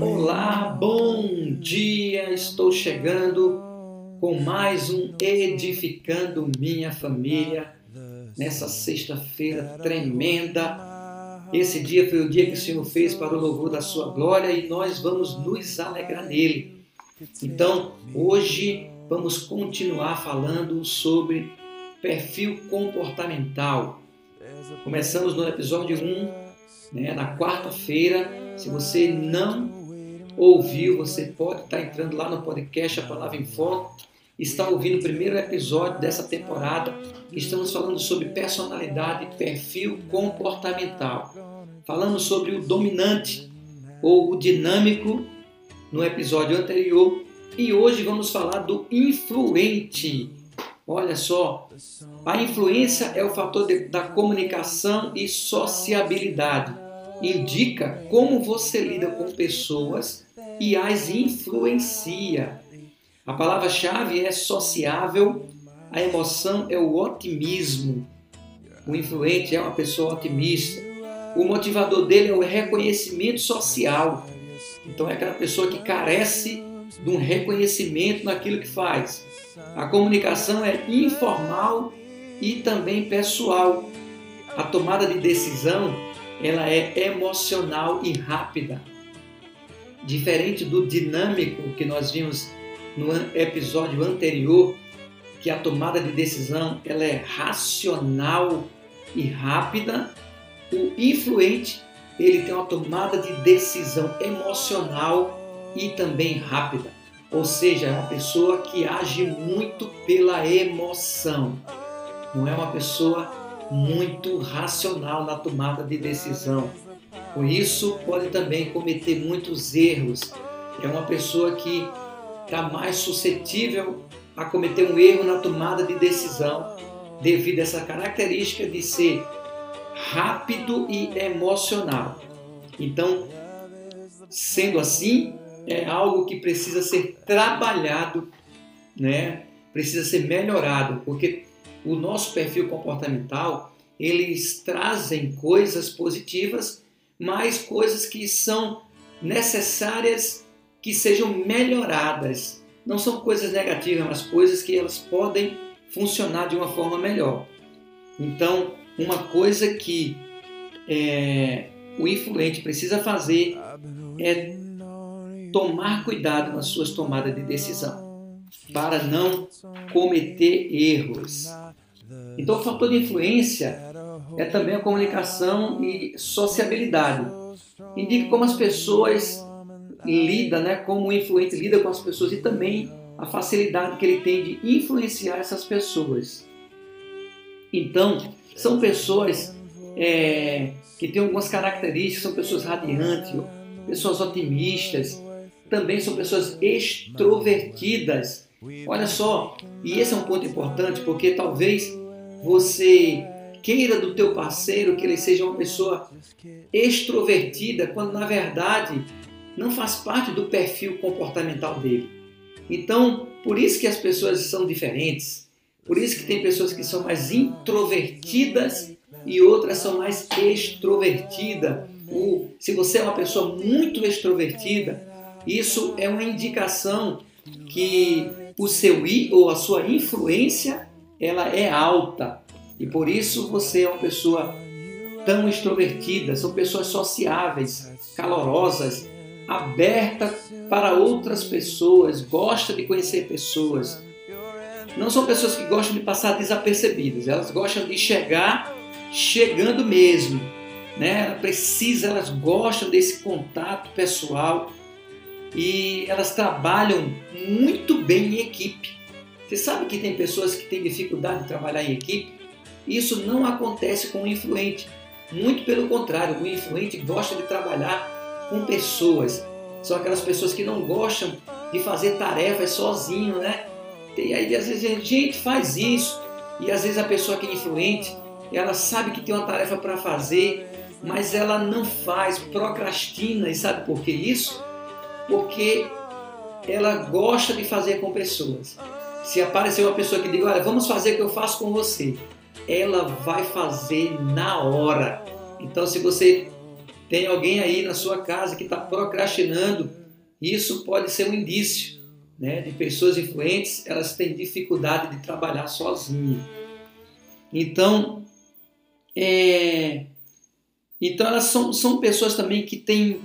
Olá, bom dia! Estou chegando com mais um Edificando Minha Família nessa sexta-feira tremenda. Esse dia foi o dia que o Senhor fez para o louvor da Sua glória e nós vamos nos alegrar nele. Então, hoje vamos continuar falando sobre perfil comportamental. Começamos no episódio 1, né, na quarta-feira se você não ouviu, você pode estar entrando lá no podcast A Palavra em Foco, está ouvindo o primeiro episódio dessa temporada. Estamos falando sobre personalidade, perfil comportamental. Falamos sobre o dominante ou o dinâmico no episódio anterior e hoje vamos falar do influente. Olha só, a influência é o fator de, da comunicação e sociabilidade. Indica como você lida com pessoas e as influencia. A palavra-chave é sociável, a emoção é o otimismo. O influente é uma pessoa otimista. O motivador dele é o reconhecimento social. Então é aquela pessoa que carece de um reconhecimento naquilo que faz. A comunicação é informal e também pessoal. A tomada de decisão ela é emocional e rápida. Diferente do dinâmico que nós vimos no episódio anterior, que a tomada de decisão ela é racional e rápida, o influente ele tem uma tomada de decisão emocional e também rápida. Ou seja, é uma pessoa que age muito pela emoção. Não é uma pessoa muito racional na tomada de decisão. Por isso, pode também cometer muitos erros. É uma pessoa que está mais suscetível a cometer um erro na tomada de decisão, devido a essa característica de ser rápido e emocional. Então, sendo assim, é algo que precisa ser trabalhado, né? Precisa ser melhorado, porque o nosso perfil comportamental, eles trazem coisas positivas, mas coisas que são necessárias que sejam melhoradas. Não são coisas negativas, mas coisas que elas podem funcionar de uma forma melhor. Então, uma coisa que é, o influente precisa fazer é tomar cuidado nas suas tomadas de decisão, para não cometer erros. Então, o fator de influência é também a comunicação e sociabilidade. Indica como as pessoas lidam, né, como o influente lida com as pessoas e também a facilidade que ele tem de influenciar essas pessoas. Então, são pessoas é, que têm algumas características, são pessoas radiantes, pessoas otimistas, também são pessoas extrovertidas. Olha só, e esse é um ponto importante porque talvez você queira do teu parceiro que ele seja uma pessoa extrovertida, quando na verdade não faz parte do perfil comportamental dele. Então, por isso que as pessoas são diferentes. Por isso que tem pessoas que são mais introvertidas e outras são mais extrovertidas. se você é uma pessoa muito extrovertida, isso é uma indicação que o seu I ou a sua influência ela é alta e por isso você é uma pessoa tão extrovertida, são pessoas sociáveis, calorosas, aberta para outras pessoas, gosta de conhecer pessoas. Não são pessoas que gostam de passar desapercebidas, elas gostam de chegar chegando mesmo. Né? Ela precisa, elas gostam desse contato pessoal e elas trabalham muito bem em equipe. Você sabe que tem pessoas que têm dificuldade de trabalhar em equipe? Isso não acontece com o influente. Muito pelo contrário, o influente gosta de trabalhar com pessoas. São aquelas pessoas que não gostam de fazer tarefas sozinho, né? E aí às vezes a gente faz isso e às vezes a pessoa que é influente, ela sabe que tem uma tarefa para fazer, mas ela não faz, procrastina. E sabe por que isso? porque ela gosta de fazer com pessoas. Se aparecer uma pessoa que diga, olha, vamos fazer o que eu faço com você, ela vai fazer na hora. Então, se você tem alguém aí na sua casa que está procrastinando, isso pode ser um indício né, de pessoas influentes, elas têm dificuldade de trabalhar sozinhas. Então, é, então elas são, são pessoas também que têm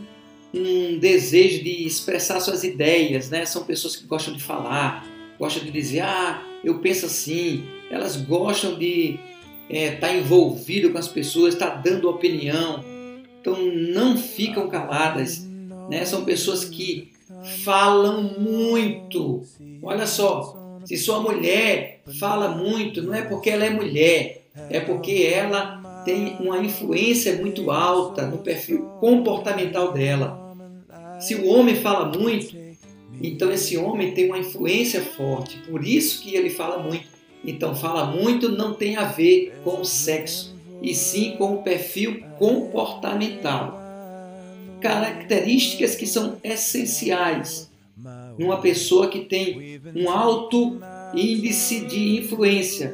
um desejo de expressar suas ideias, né? São pessoas que gostam de falar, gostam de dizer, ah, eu penso assim. Elas gostam de estar é, tá envolvido com as pessoas, estar tá dando opinião. Então não ficam caladas, né? São pessoas que falam muito. Olha só, se sua mulher fala muito, não é porque ela é mulher, é porque ela tem uma influência muito alta no perfil comportamental dela. Se o homem fala muito, então esse homem tem uma influência forte, por isso que ele fala muito. Então, fala muito não tem a ver com o sexo, e sim com o perfil comportamental. Características que são essenciais numa pessoa que tem um alto índice de influência,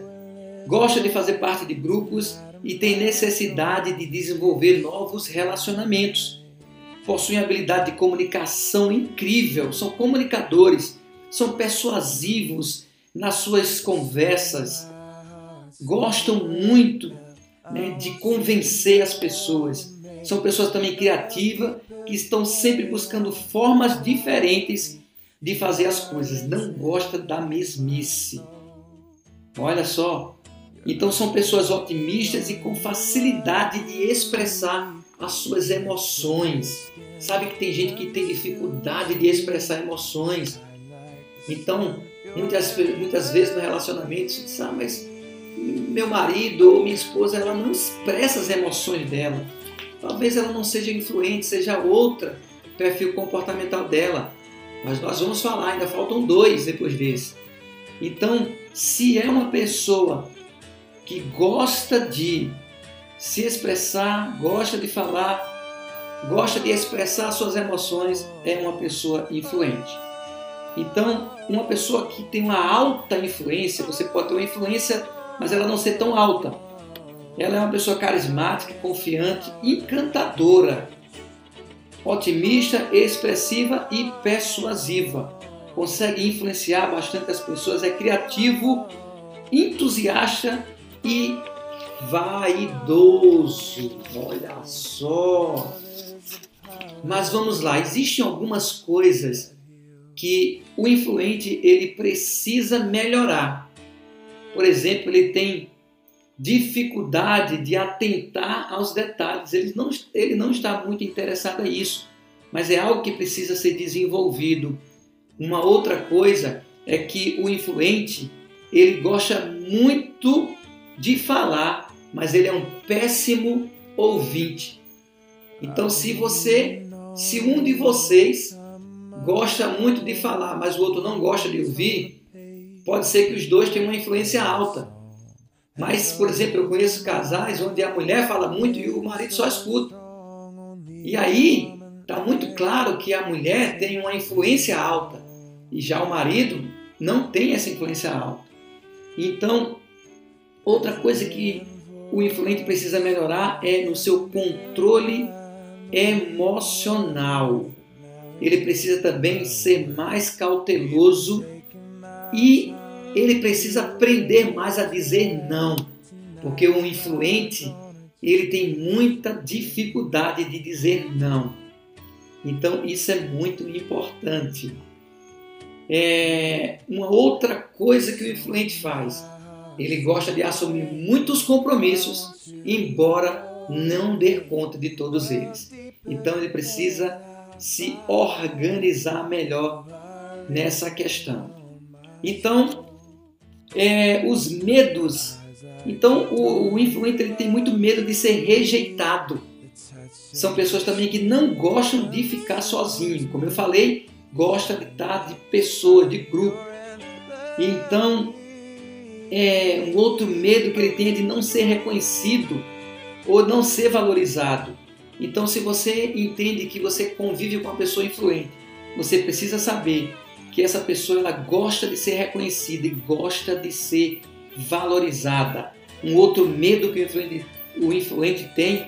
gosta de fazer parte de grupos e tem necessidade de desenvolver novos relacionamentos possuem habilidade de comunicação incrível, são comunicadores, são persuasivos nas suas conversas, gostam muito né, de convencer as pessoas. São pessoas também criativas que estão sempre buscando formas diferentes de fazer as coisas, não gosta da mesmice. Olha só. Então são pessoas otimistas e com facilidade de expressar as suas emoções. Sabe que tem gente que tem dificuldade de expressar emoções. Então, muitas, muitas vezes no relacionamento, você diz, ah, mas meu marido ou minha esposa, ela não expressa as emoções dela. Talvez ela não seja influente, seja outra perfil comportamental dela. Mas nós vamos falar, ainda faltam dois depois desse. Então, se é uma pessoa que gosta de se expressar, gosta de falar, gosta de expressar suas emoções, é uma pessoa influente. Então, uma pessoa que tem uma alta influência, você pode ter uma influência, mas ela não ser tão alta. Ela é uma pessoa carismática, confiante, encantadora, otimista, expressiva e persuasiva. Consegue influenciar bastante as pessoas, é criativo, entusiasta e vaidoso. Olha só. Mas vamos lá, existem algumas coisas que o influente ele precisa melhorar. Por exemplo, ele tem dificuldade de atentar aos detalhes. Ele não, ele não está muito interessado a isso, mas é algo que precisa ser desenvolvido. Uma outra coisa é que o influente ele gosta muito de falar mas ele é um péssimo ouvinte. Então, se você, se um de vocês gosta muito de falar, mas o outro não gosta de ouvir, pode ser que os dois tenham uma influência alta. Mas, por exemplo, eu conheço casais onde a mulher fala muito e o marido só escuta. E aí está muito claro que a mulher tem uma influência alta e já o marido não tem essa influência alta. Então, outra coisa que o influente precisa melhorar é no seu controle emocional. Ele precisa também ser mais cauteloso e ele precisa aprender mais a dizer não, porque o influente ele tem muita dificuldade de dizer não. Então isso é muito importante. É uma outra coisa que o influente faz ele gosta de assumir muitos compromissos, embora não dê conta de todos eles. Então ele precisa se organizar melhor nessa questão. Então, é, os medos. Então, o, o influente ele tem muito medo de ser rejeitado. São pessoas também que não gostam de ficar sozinho. Como eu falei, gosta de estar de pessoa, de grupo. Então, é, um outro medo que ele tem é de não ser reconhecido ou não ser valorizado. Então, se você entende que você convive com uma pessoa influente, você precisa saber que essa pessoa ela gosta de ser reconhecida e gosta de ser valorizada. Um outro medo que o influente, o influente tem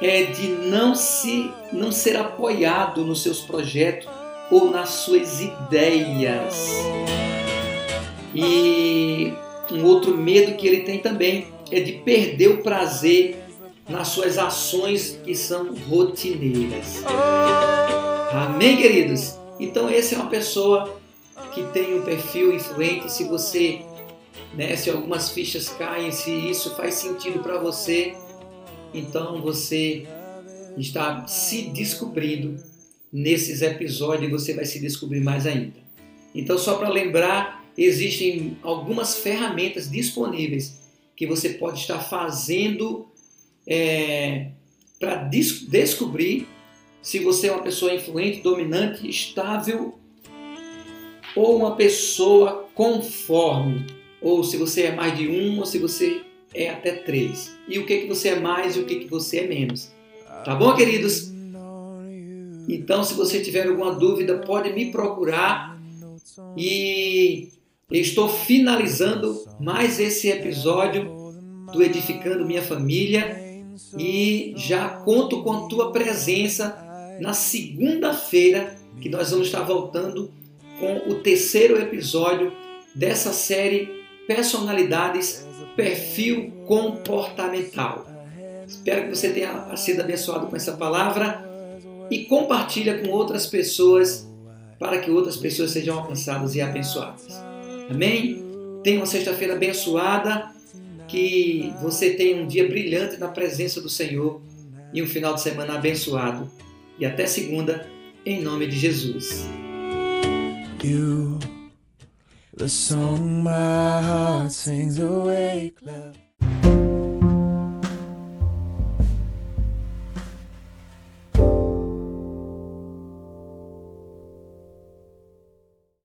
é de não se não ser apoiado nos seus projetos ou nas suas ideias. E um outro medo que ele tem também é de perder o prazer nas suas ações que são rotineiras. Amém, queridos? Então, essa é uma pessoa que tem um perfil influente. Se você, né, se algumas fichas caem, se isso faz sentido para você, então você está se descobrindo nesses episódios e você vai se descobrir mais ainda. Então, só para lembrar, existem algumas ferramentas disponíveis que você pode estar fazendo é, para des descobrir se você é uma pessoa influente, dominante, estável ou uma pessoa conforme, ou se você é mais de um, ou se você é até três. E o que, que você é mais e o que, que você é menos. Tá bom, queridos? Então, se você tiver alguma dúvida, pode me procurar. E estou finalizando mais esse episódio do Edificando Minha Família. E já conto com tua presença na segunda-feira, que nós vamos estar voltando com o terceiro episódio dessa série Personalidades Perfil Comportamental. Espero que você tenha sido abençoado com essa palavra e compartilha com outras pessoas para que outras pessoas sejam alcançadas e abençoadas. Amém? Tenha uma sexta-feira abençoada, que você tenha um dia brilhante na presença do Senhor e um final de semana abençoado. E até segunda, em nome de Jesus. You,